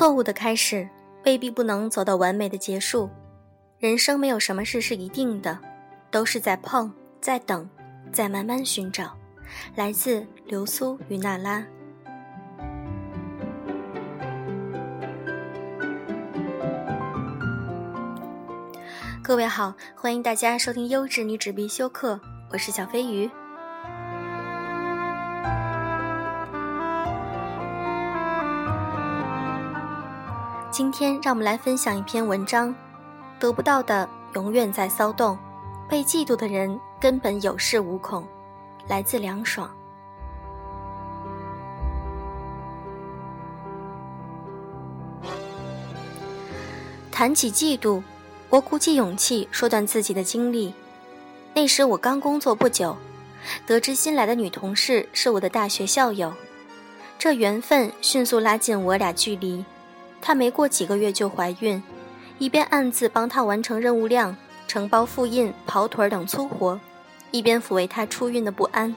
错误的开始未必不能走到完美的结束。人生没有什么事是一定的，都是在碰，在等，在慢慢寻找。来自流苏与娜拉。各位好，欢迎大家收听优质女纸必修课，我是小飞鱼。今天让我们来分享一篇文章：得不到的永远在骚动，被嫉妒的人根本有恃无恐。来自凉爽。谈起嫉妒，我鼓起勇气说段自己的经历。那时我刚工作不久，得知新来的女同事是我的大学校友，这缘分迅速拉近我俩距离。她没过几个月就怀孕，一边暗自帮她完成任务量、承包复印、跑腿等粗活，一边抚慰她出孕的不安。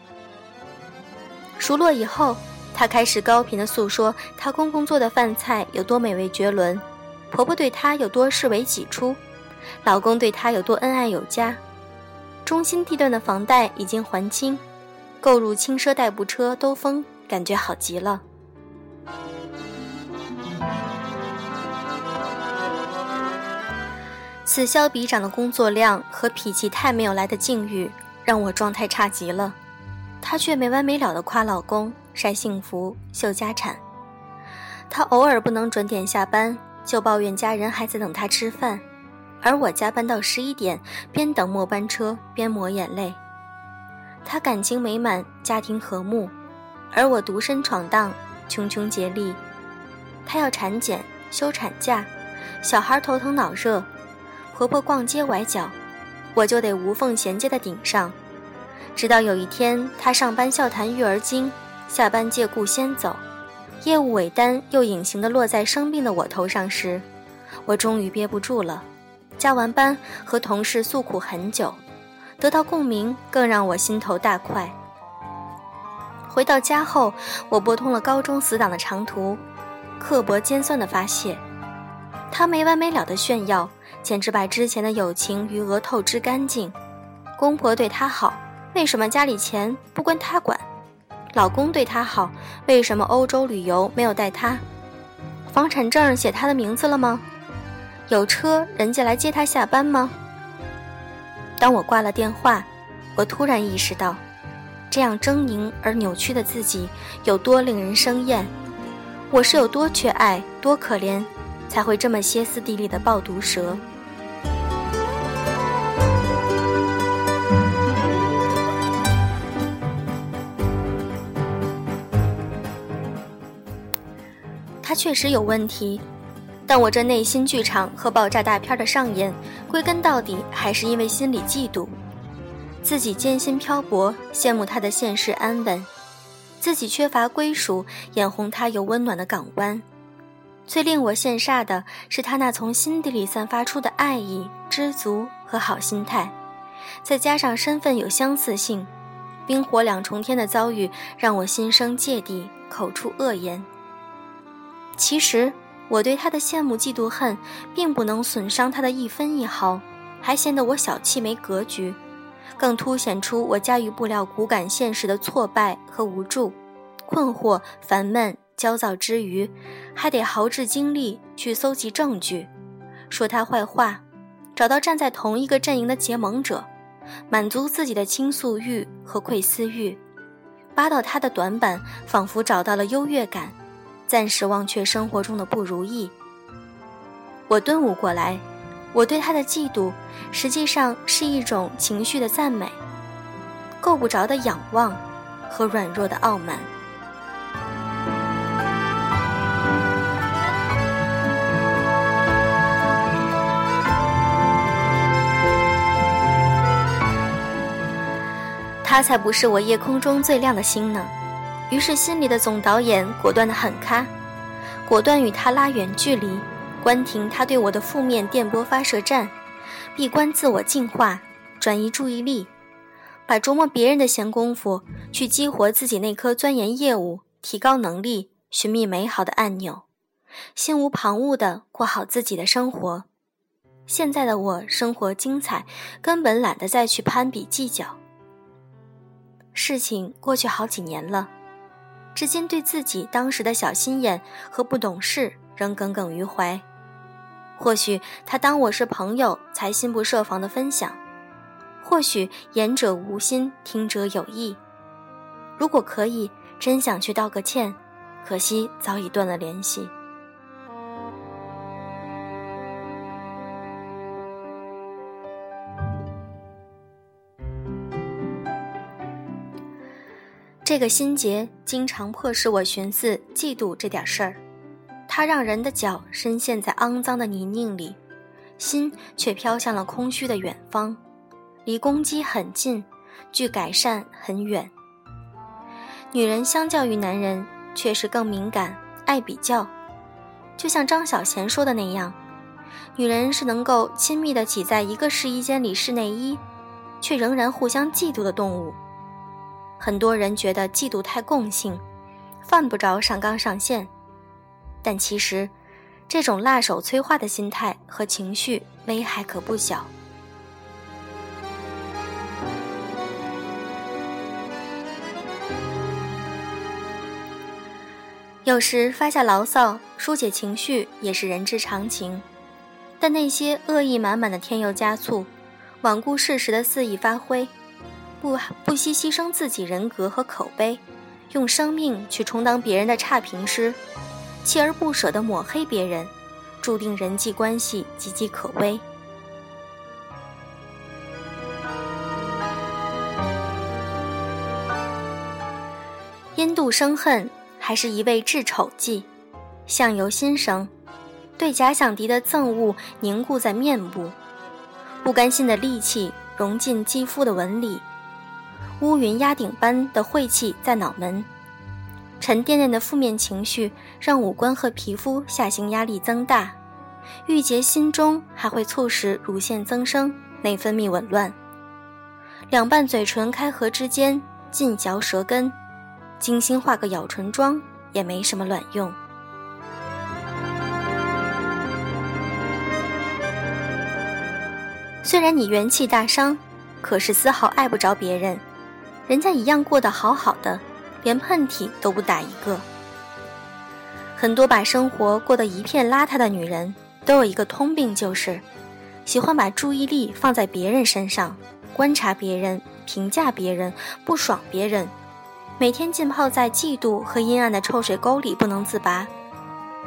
熟络以后，她开始高频的诉说她公公做的饭菜有多美味绝伦，婆婆对她有多视为己出，老公对她有多恩爱有加，中心地段的房贷已经还清，购入轻奢代步车兜风，感觉好极了。此消彼长的工作量和脾气太没有来的境遇，让我状态差极了。她却没完没了的夸老公、晒幸福、秀家产。她偶尔不能准点下班，就抱怨家人还在等她吃饭，而我加班到十一点，边等末班车边抹眼泪。她感情美满，家庭和睦，而我独身闯荡，穷穷竭力。她要产检、休产假，小孩头疼脑热。婆婆逛街崴脚，我就得无缝衔接的顶上。直到有一天，她上班笑谈育儿经，下班借故先走，业务尾单又隐形的落在生病的我头上时，我终于憋不住了。加完班和同事诉苦很久，得到共鸣更让我心头大快。回到家后，我拨通了高中死党的长途，刻薄尖酸的发泄，他没完没了的炫耀。简直把之前的友情余额透支干净。公婆对她好，为什么家里钱不归她管？老公对她好，为什么欧洲旅游没有带她？房产证写她的名字了吗？有车人家来接她下班吗？当我挂了电话，我突然意识到，这样狰狞而扭曲的自己有多令人生厌。我是有多缺爱，多可怜，才会这么歇斯底里的抱毒蛇？他确实有问题，但我这内心剧场和爆炸大片的上演，归根到底还是因为心里嫉妒，自己艰辛漂泊，羡慕他的现世安稳，自己缺乏归属，眼红他有温暖的港湾。最令我羡煞的是他那从心底里散发出的爱意、知足和好心态，再加上身份有相似性，冰火两重天的遭遇让我心生芥蒂，口出恶言。其实我对他的羡慕、嫉妒、恨，并不能损伤他的一分一毫，还显得我小气没格局，更凸显出我驾驭不了骨感现实的挫败和无助、困惑、烦闷、焦躁之余，还得耗掷精力去搜集证据，说他坏话，找到站在同一个阵营的结盟者，满足自己的倾诉欲和窥私欲，扒到他的短板，仿佛找到了优越感。暂时忘却生活中的不如意。我顿悟过来，我对他的嫉妒，实际上是一种情绪的赞美，够不着的仰望，和软弱的傲慢。他才不是我夜空中最亮的星呢。于是，心里的总导演果断的很咖，果断与他拉远距离，关停他对我的负面电波发射站，闭关自我净化，转移注意力，把琢磨别人的闲工夫去激活自己那颗钻研业务、提高能力、寻觅美好的按钮，心无旁骛的过好自己的生活。现在的我生活精彩，根本懒得再去攀比计较。事情过去好几年了，至今对自己当时的小心眼和不懂事仍耿耿于怀。或许他当我是朋友，才心不设防的分享；或许言者无心，听者有意。如果可以，真想去道个歉，可惜早已断了联系。这个心结经常迫使我寻思嫉妒这点事儿，它让人的脚深陷在肮脏的泥泞里，心却飘向了空虚的远方，离攻击很近，距改善很远。女人相较于男人，却是更敏感，爱比较。就像张小娴说的那样，女人是能够亲密的挤在一个试衣间里试内衣，却仍然互相嫉妒的动物。很多人觉得嫉妒太共性，犯不着上纲上线，但其实，这种辣手摧花的心态和情绪危害可不小。有时发下牢骚、疏解情绪也是人之常情，但那些恶意满满的添油加醋、罔顾事实的肆意发挥。不不惜牺牲自己人格和口碑，用生命去充当别人的差评师，锲而不舍地抹黑别人，注定人际关系岌岌可危。因妒生恨，还是一味治丑计，相由心生，对假想敌的憎恶凝固在面部，不甘心的戾气融进肌肤的纹理。乌云压顶般的晦气在脑门，沉甸甸的负面情绪让五官和皮肤下行压力增大，郁结心中还会促使乳腺增生、内分泌紊乱。两瓣嘴唇开合之间尽嚼舌根，精心化个咬唇妆也没什么卵用。虽然你元气大伤，可是丝毫碍不着别人。人家一样过得好好的，连喷嚏都不打一个。很多把生活过得一片邋遢的女人，都有一个通病，就是喜欢把注意力放在别人身上，观察别人，评价别人，不爽别人，每天浸泡在嫉妒和阴暗的臭水沟里不能自拔。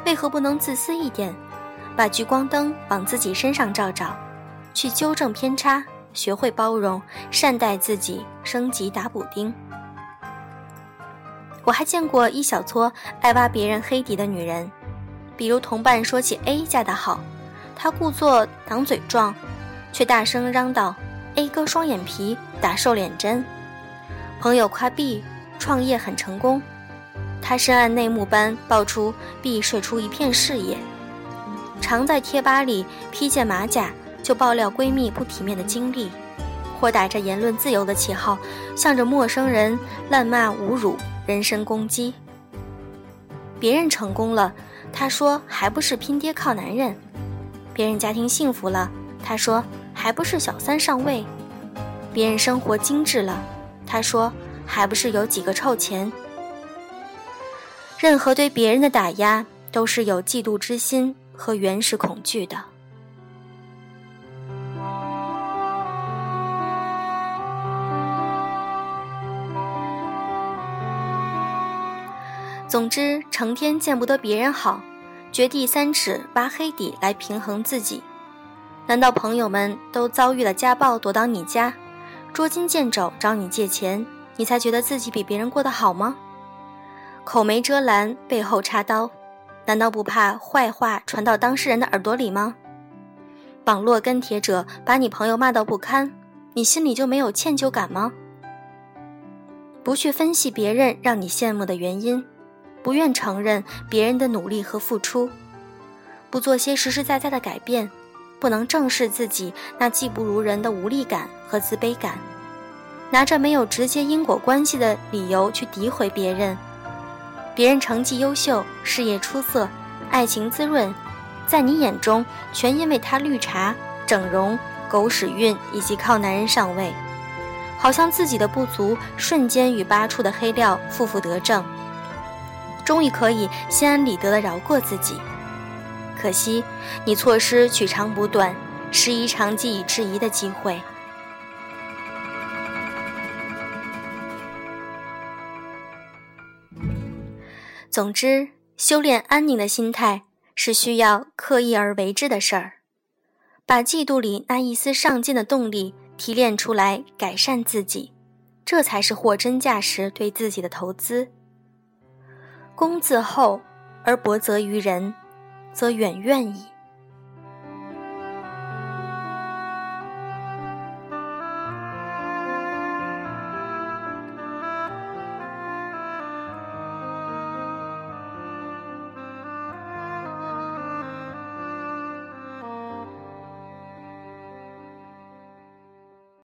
为何不能自私一点，把聚光灯往自己身上照照，去纠正偏差？学会包容，善待自己，升级打补丁。我还见过一小撮爱挖别人黑底的女人，比如同伴说起 A 嫁得好，她故作挡嘴状，却大声嚷道：“A 哥双眼皮，打瘦脸针。”朋友夸 B 创业很成功，她深谙内幕般爆出 B 睡出一片事业，常在贴吧里披件马甲。就爆料闺蜜不体面的经历，或打着言论自由的旗号，向着陌生人滥骂侮辱、人身攻击。别人成功了，他说还不是拼爹靠男人；别人家庭幸福了，他说还不是小三上位；别人生活精致了，他说还不是有几个臭钱。任何对别人的打压，都是有嫉妒之心和原始恐惧的。总之，成天见不得别人好，掘地三尺挖黑底来平衡自己。难道朋友们都遭遇了家暴，躲到你家，捉襟见肘找你借钱，你才觉得自己比别人过得好吗？口没遮拦，背后插刀，难道不怕坏话传到当事人的耳朵里吗？网络跟帖者把你朋友骂到不堪，你心里就没有歉疚感吗？不去分析别人让你羡慕的原因。不愿承认别人的努力和付出，不做些实实在在的改变，不能正视自己那技不如人的无力感和自卑感，拿着没有直接因果关系的理由去诋毁别人。别人成绩优秀，事业出色，爱情滋润，在你眼中全因为他绿茶、整容、狗屎运以及靠男人上位，好像自己的不足瞬间与扒出的黑料负负得正，终于可以心安理得的饶过自己。可惜你错失取长补短、失一长记以制夷的机会。总之，修炼安宁的心态是需要刻意而为之的事儿。把嫉妒里那一丝上进的动力提炼出来，改善自己，这才是货真价实对自己的投资。功自厚而薄责于人，则远怨矣。